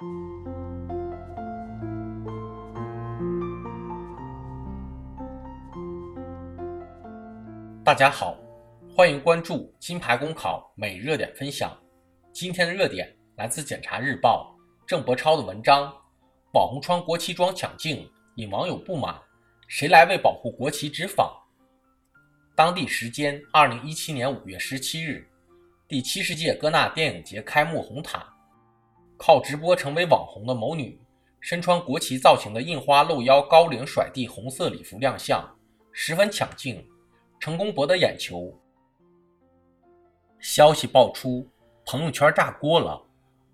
大家好，欢迎关注金牌公考每日热点分享。今天的热点来自《检察日报》郑博超的文章：网红穿国旗装抢镜，引网友不满，谁来为保护国旗执法？当地时间二零一七年五月十七日，第七十届戛纳电影节开幕红毯，靠直播成为网红的某女，身穿国旗造型的印花露腰高领甩地红色礼服亮相，十分抢镜。成功博得眼球。消息爆出，朋友圈炸锅了，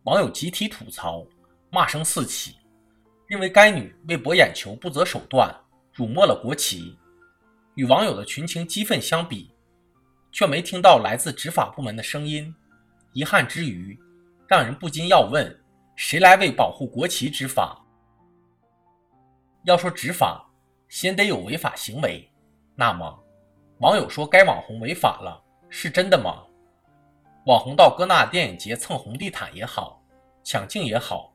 网友集体吐槽，骂声四起，认为该女为博眼球不择手段，辱没了国旗。与网友的群情激愤相比，却没听到来自执法部门的声音。遗憾之余，让人不禁要问：谁来为保护国旗执法？要说执法，先得有违法行为，那么。网友说该网红违法了，是真的吗？网红到戛纳电影节蹭红地毯也好，抢镜也好，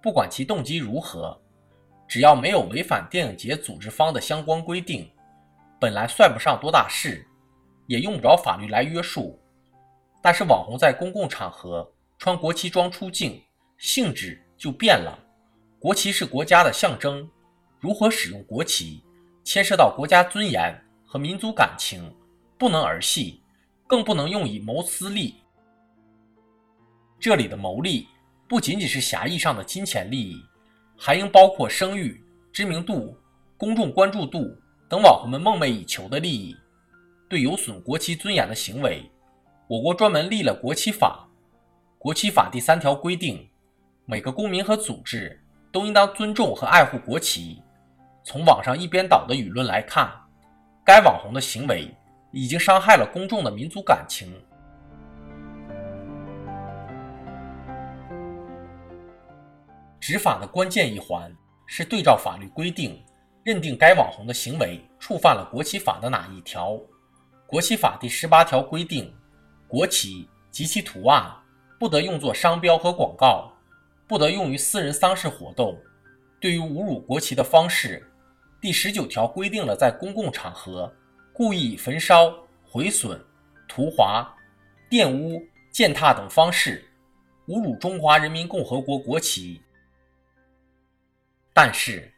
不管其动机如何，只要没有违反电影节组织方的相关规定，本来算不上多大事，也用不着法律来约束。但是网红在公共场合穿国旗装出镜，性质就变了。国旗是国家的象征，如何使用国旗，牵涉到国家尊严。和民族感情不能儿戏，更不能用以谋私利。这里的谋利不仅仅是狭义上的金钱利益，还应包括声誉、知名度、公众关注度等网红们梦寐以求的利益。对有损国旗尊严的行为，我国专门立了国旗法。国旗法第三条规定，每个公民和组织都应当尊重和爱护国旗。从网上一边倒的舆论来看。该网红的行为已经伤害了公众的民族感情。执法的关键一环是对照法律规定，认定该网红的行为触犯了国旗法的哪一条。国旗法第十八条规定，国旗及其图案不得用作商标和广告，不得用于私人丧事活动。对于侮辱国旗的方式。第十九条规定了，在公共场合故意焚烧、毁损、涂划、玷污、践踏等方式侮辱中华人民共和国国旗。但是，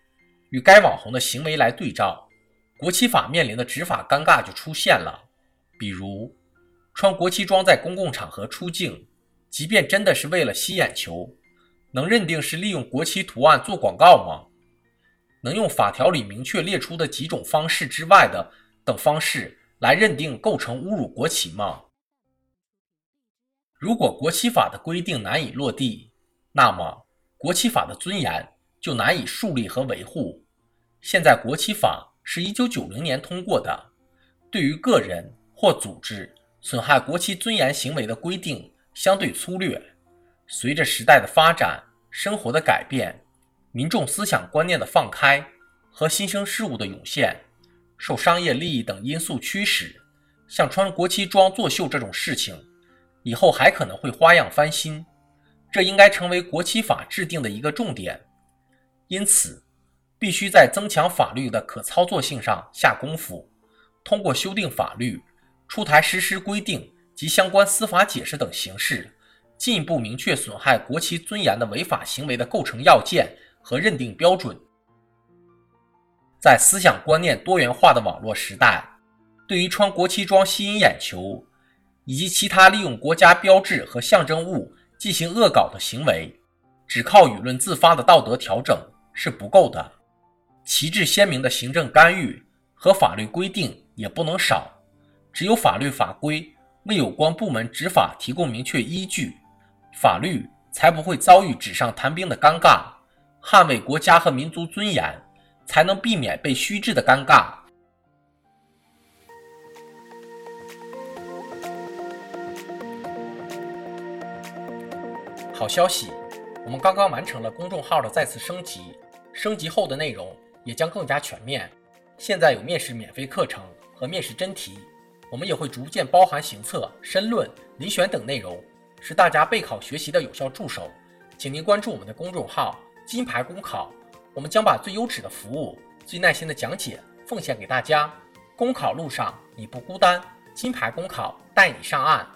与该网红的行为来对照，国旗法面临的执法尴尬就出现了。比如，穿国旗装在公共场合出镜，即便真的是为了吸眼球，能认定是利用国旗图案做广告吗？能用法条里明确列出的几种方式之外的等方式来认定构成侮辱国旗吗？如果国旗法的规定难以落地，那么国旗法的尊严就难以树立和维护。现在国旗法是一九九零年通过的，对于个人或组织损害国旗尊严行为的规定相对粗略。随着时代的发展，生活的改变。民众思想观念的放开和新生事物的涌现，受商业利益等因素驱使，像穿国旗装作秀这种事情，以后还可能会花样翻新。这应该成为国旗法制定的一个重点。因此，必须在增强法律的可操作性上下功夫，通过修订法律、出台实施规定及相关司法解释等形式，进一步明确损害国旗尊严的违法行为的构成要件。和认定标准，在思想观念多元化的网络时代，对于穿国旗装吸引眼球，以及其他利用国家标志和象征物进行恶搞的行为，只靠舆论自发的道德调整是不够的，旗帜鲜明的行政干预和法律规定也不能少。只有法律法规为有关部门执法提供明确依据，法律才不会遭遇纸上谈兵的尴尬。捍卫国家和民族尊严，才能避免被虚掷的尴尬。好消息，我们刚刚完成了公众号的再次升级，升级后的内容也将更加全面。现在有面试免费课程和面试真题，我们也会逐渐包含行测、申论、遴选等内容，是大家备考学习的有效助手。请您关注我们的公众号“金牌公考”，我们将把最优质的服务、最耐心的讲解奉献给大家。公考路上你不孤单，金牌公考带你上岸。